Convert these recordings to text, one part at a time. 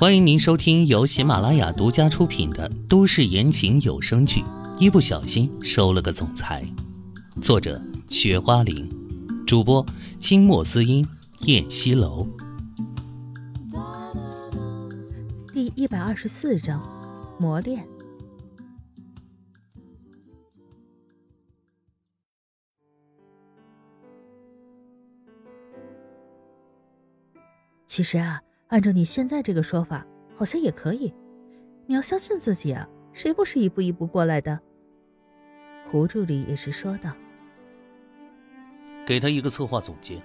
欢迎您收听由喜马拉雅独家出品的都市言情有声剧《一不小心收了个总裁》，作者：雪花玲，主播：清墨滋音、燕西楼。第一百二十四章，磨练。其实啊。按照你现在这个说法，好像也可以。你要相信自己啊，谁不是一步一步过来的？胡助理也是说道。给他一个策划总监。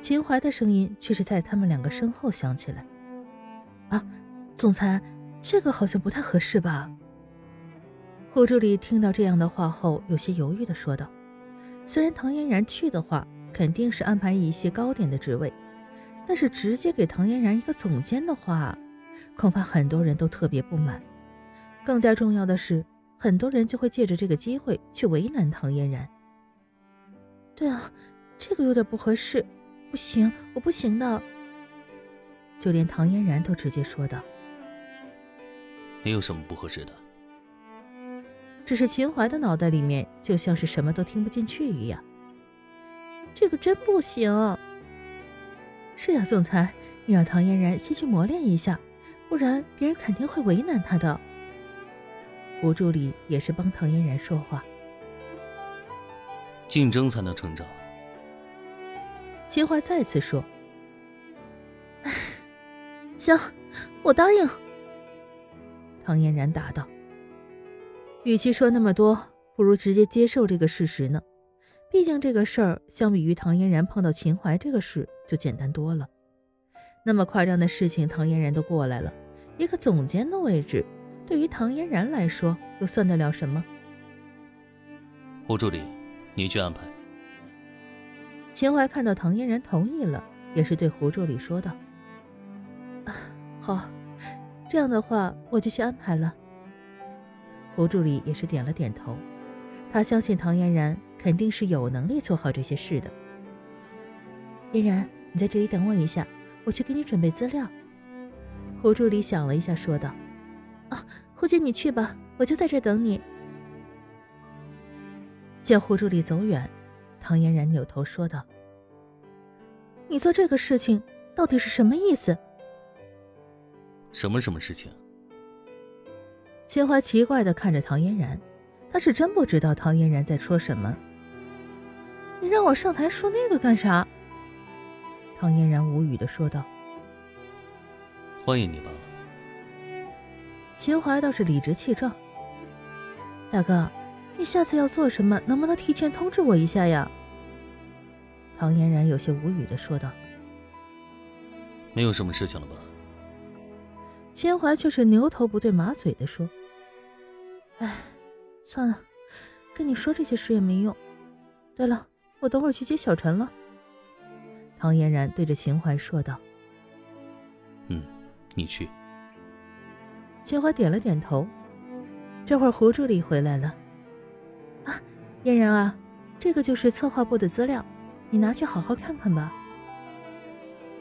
秦淮的声音却是在他们两个身后响起来。啊，总裁，这个好像不太合适吧？胡助理听到这样的话后，有些犹豫的说道。虽然唐嫣然去的话，肯定是安排一些高点的职位。但是直接给唐嫣然一个总监的话，恐怕很多人都特别不满。更加重要的是，很多人就会借着这个机会去为难唐嫣然。对啊，这个有点不合适，不行，我不行的。就连唐嫣然都直接说道：“没有什么不合适的。”只是秦淮的脑袋里面就像是什么都听不进去一样。这个真不行。是呀，总裁，你让唐嫣然先去磨练一下，不然别人肯定会为难她的。胡助理也是帮唐嫣然说话。竞争才能成长。秦淮再次说：“哎，行，我答应。”唐嫣然答道：“与其说那么多，不如直接接受这个事实呢。”毕竟这个事儿相比于唐嫣然碰到秦淮这个事就简单多了。那么夸张的事情，唐嫣然都过来了，一个总监的位置，对于唐嫣然来说又算得了什么？胡助理，你去安排。秦淮看到唐嫣然同意了，也是对胡助理说道：“啊，好，这样的话我就去安排了。”胡助理也是点了点头，他相信唐嫣然。肯定是有能力做好这些事的。嫣然，你在这里等我一下，我去给你准备资料。胡助理想了一下，说道：“啊，胡姐你去吧，我就在这等你。”见胡助理走远，唐嫣然扭头说道：“你做这个事情到底是什么意思？”“什么什么事情？”秦淮奇怪的看着唐嫣然，他是真不知道唐嫣然在说什么。你让我上台说那个干啥？唐嫣然无语的说道：“欢迎你吧。”秦淮倒是理直气壮：“大哥，你下次要做什么，能不能提前通知我一下呀？”唐嫣然有些无语的说道：“没有什么事情了吧？”秦淮却是牛头不对马嘴的说：“哎，算了，跟你说这些事也没用。对了。”我等会儿去接小陈了。唐嫣然对着秦淮说道：“嗯，你去。”秦淮点了点头。这会儿胡助理回来了。啊，嫣然啊，这个就是策划部的资料，你拿去好好看看吧。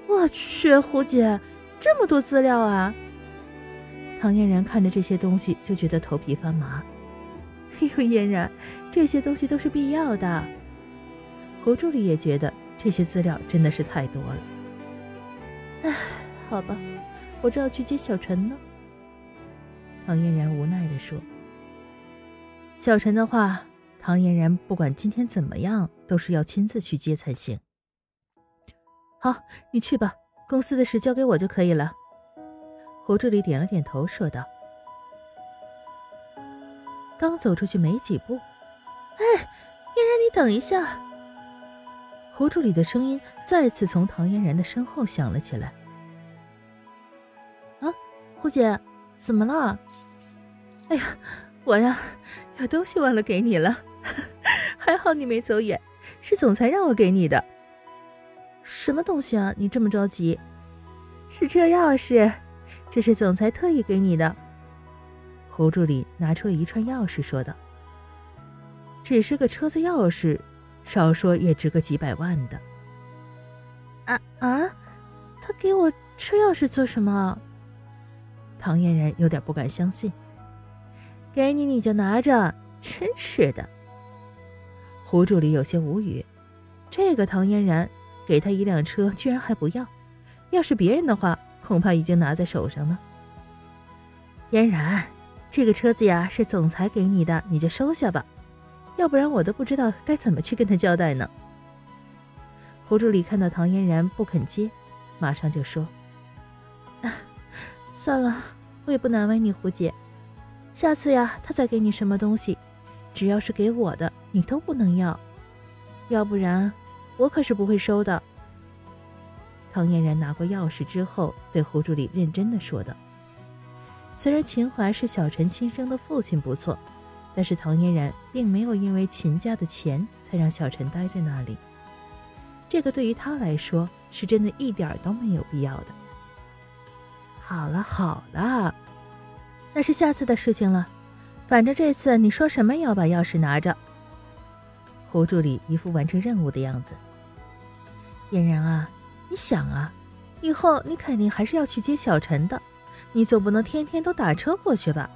我去，胡姐，这么多资料啊！唐嫣然看着这些东西就觉得头皮发麻。哎呦，嫣然，这些东西都是必要的。胡助理也觉得这些资料真的是太多了。唉，好吧，我正要去接小陈呢。唐嫣然无奈的说：“小陈的话，唐嫣然不管今天怎么样，都是要亲自去接才行。”好，你去吧，公司的事交给我就可以了。胡助理点了点头，说道。刚走出去没几步，哎，嫣然，你等一下。胡助理的声音再次从唐嫣然的身后响了起来。啊，胡姐，怎么了？哎呀，我呀，有东西忘了给你了，还好你没走远，是总裁让我给你的。什么东西啊？你这么着急？是车钥匙，这是总裁特意给你的。胡助理拿出了一串钥匙，说道：“只是个车子钥匙。”少说也值个几百万的。啊啊！他给我这又是做什么？唐嫣然有点不敢相信。给你你就拿着，真是的。胡助理有些无语，这个唐嫣然给他一辆车，居然还不要。要是别人的话，恐怕已经拿在手上了。嫣然，这个车子呀是总裁给你的，你就收下吧，要不然我都不知道该怎么去跟他交代呢。胡助理看到唐嫣然不肯接，马上就说：“算了，我也不难为你，胡姐。下次呀，他再给你什么东西，只要是给我的，你都不能要，要不然我可是不会收的。”唐嫣然拿过钥匙之后，对胡助理认真的说道：“虽然秦淮是小陈亲生的父亲不错，但是唐嫣然并没有因为秦家的钱才让小陈待在那里。”这个对于他来说是真的一点都没有必要的。好了好了，那是下次的事情了。反正这次你说什么也要把钥匙拿着。胡助理一副完成任务的样子。嫣然啊，你想啊，以后你肯定还是要去接小陈的，你总不能天天都打车过去吧？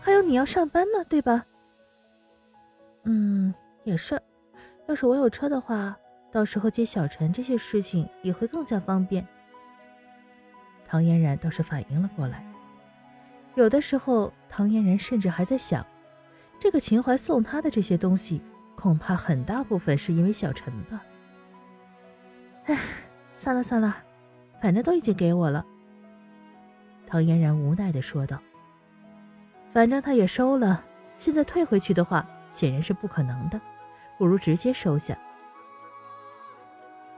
还有你要上班呢，对吧？嗯，也是。要是我有车的话。到时候接小陈这些事情也会更加方便。唐嫣然倒是反应了过来，有的时候唐嫣然甚至还在想，这个秦淮送她的这些东西，恐怕很大部分是因为小陈吧。唉，算了算了，反正都已经给我了。唐嫣然无奈的说道：“反正他也收了，现在退回去的话显然是不可能的，不如直接收下。”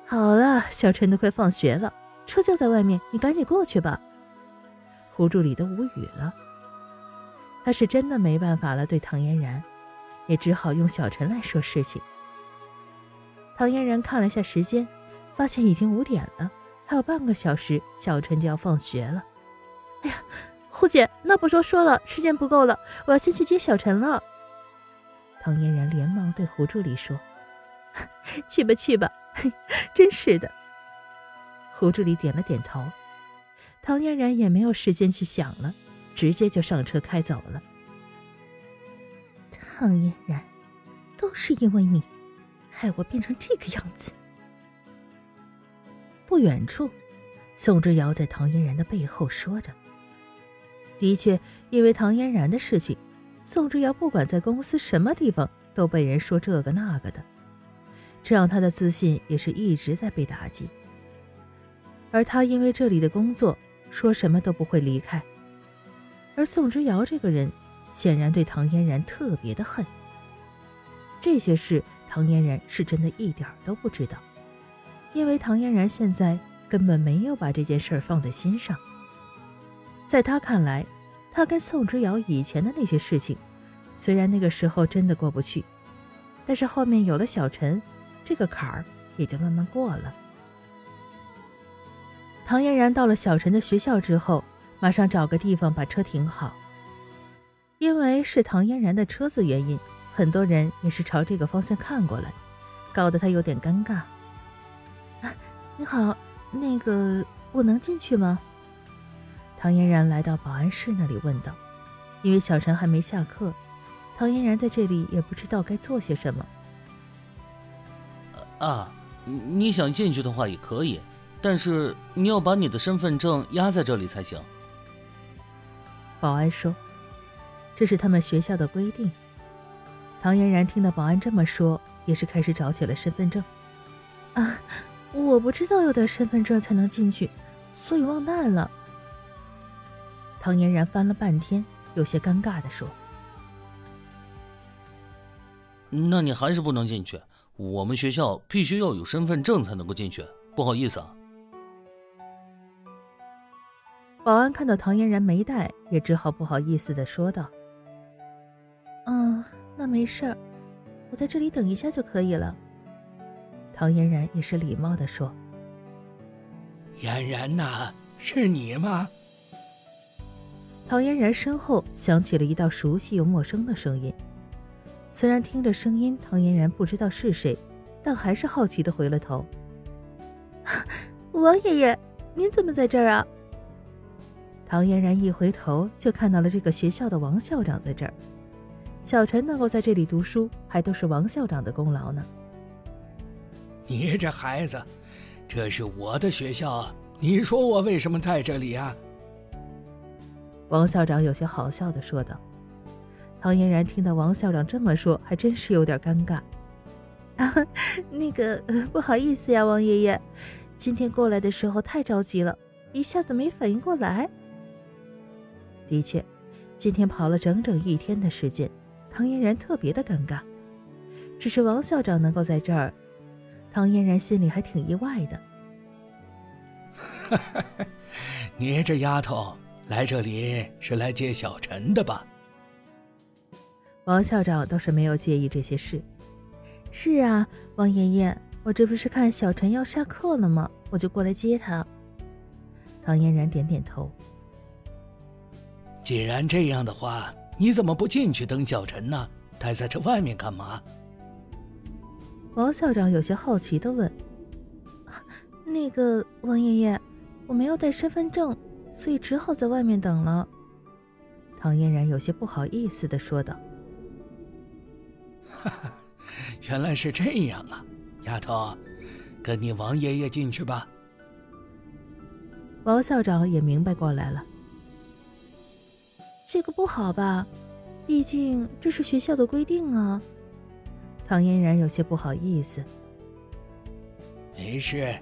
好了，小陈都快放学了，车就在外面，你赶紧过去吧。胡助理都无语了，他是真的没办法了，对唐嫣然，也只好用小陈来说事情。唐嫣然看了下时间，发现已经五点了，还有半个小时，小陈就要放学了。哎呀，胡姐，那不说说了，时间不够了，我要先去接小陈了。唐嫣然连忙对胡助理说：“去吧，去吧。”，真是的。胡助理点了点头，唐嫣然也没有时间去想了，直接就上车开走了。唐嫣然，都是因为你，害我变成这个样子。不远处，宋之尧在唐嫣然的背后说着：“的确，因为唐嫣然的事情，宋之尧不管在公司什么地方都被人说这个那个的。”这让他的自信也是一直在被打击，而他因为这里的工作，说什么都不会离开。而宋之尧这个人，显然对唐嫣然特别的恨。这些事，唐嫣然是真的一点都不知道，因为唐嫣然现在根本没有把这件事放在心上。在他看来，他跟宋之尧以前的那些事情，虽然那个时候真的过不去，但是后面有了小陈。这个坎儿也就慢慢过了。唐嫣然到了小陈的学校之后，马上找个地方把车停好。因为是唐嫣然的车子原因，很多人也是朝这个方向看过来，搞得他有点尴尬。啊，你好，那个我能进去吗？唐嫣然来到保安室那里问道。因为小陈还没下课，唐嫣然在这里也不知道该做些什么。啊，你想进去的话也可以，但是你要把你的身份证压在这里才行。保安说：“这是他们学校的规定。”唐嫣然听到保安这么说，也是开始找起了身份证。啊，我不知道要带身份证才能进去，所以忘带了。唐嫣然翻了半天，有些尴尬的说：“那你还是不能进去。”我们学校必须要有身份证才能够进去，不好意思啊。保安看到唐嫣然没带，也只好不好意思的说道：“嗯，那没事儿，我在这里等一下就可以了。”唐嫣然也是礼貌的说：“嫣然呐，是你吗？”唐嫣然身后响起了一道熟悉又陌生的声音。虽然听着声音，唐嫣然不知道是谁，但还是好奇的回了头。王爷爷，您怎么在这儿啊？唐嫣然一回头就看到了这个学校的王校长在这儿。小陈能够在这里读书，还都是王校长的功劳呢。你这孩子，这是我的学校，你说我为什么在这里啊？王校长有些好笑的说道。唐嫣然听到王校长这么说，还真是有点尴尬。啊，那个不好意思呀，王爷爷，今天过来的时候太着急了，一下子没反应过来。的确，今天跑了整整一天的时间。唐嫣然特别的尴尬，只是王校长能够在这儿，唐嫣然心里还挺意外的。你这丫头来这里是来接小陈的吧？王校长倒是没有介意这些事。是啊，王爷爷，我这不是看小陈要下课了吗？我就过来接他。唐嫣然点点头。既然这样的话。你怎么不进去等小陈呢？待在这外面干嘛？王校长有些好奇的问：“ 那个王爷爷，我没有带身份证，所以只好在外面等了。”唐嫣然有些不好意思的说道：“哈哈，原来是这样啊，丫头，跟你王爷爷进去吧。”王校长也明白过来了。这个不好吧？毕竟这是学校的规定啊。唐嫣然有些不好意思。没事，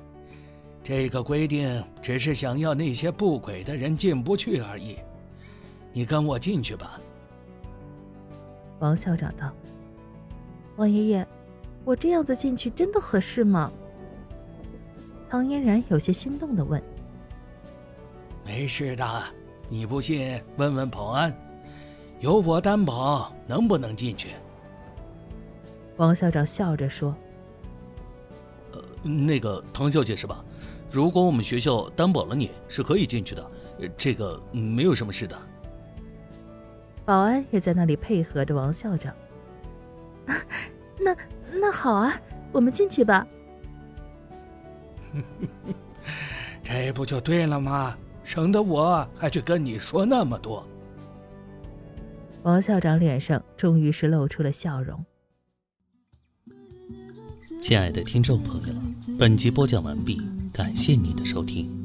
这个规定只是想要那些不轨的人进不去而已。你跟我进去吧。王校长道：“王爷爷，我这样子进去真的合适吗？”唐嫣然有些心动的问：“没事的。”你不信，问问保安，有我担保，能不能进去？王校长笑着说：“呃，那个唐小姐是吧？如果我们学校担保了，你是可以进去的，这个没有什么事的。”保安也在那里配合着王校长。那那好啊，我们进去吧。这不就对了吗？省得我还去跟你说那么多。王校长脸上终于是露出了笑容。亲爱的听众朋友，本集播讲完毕，感谢您的收听。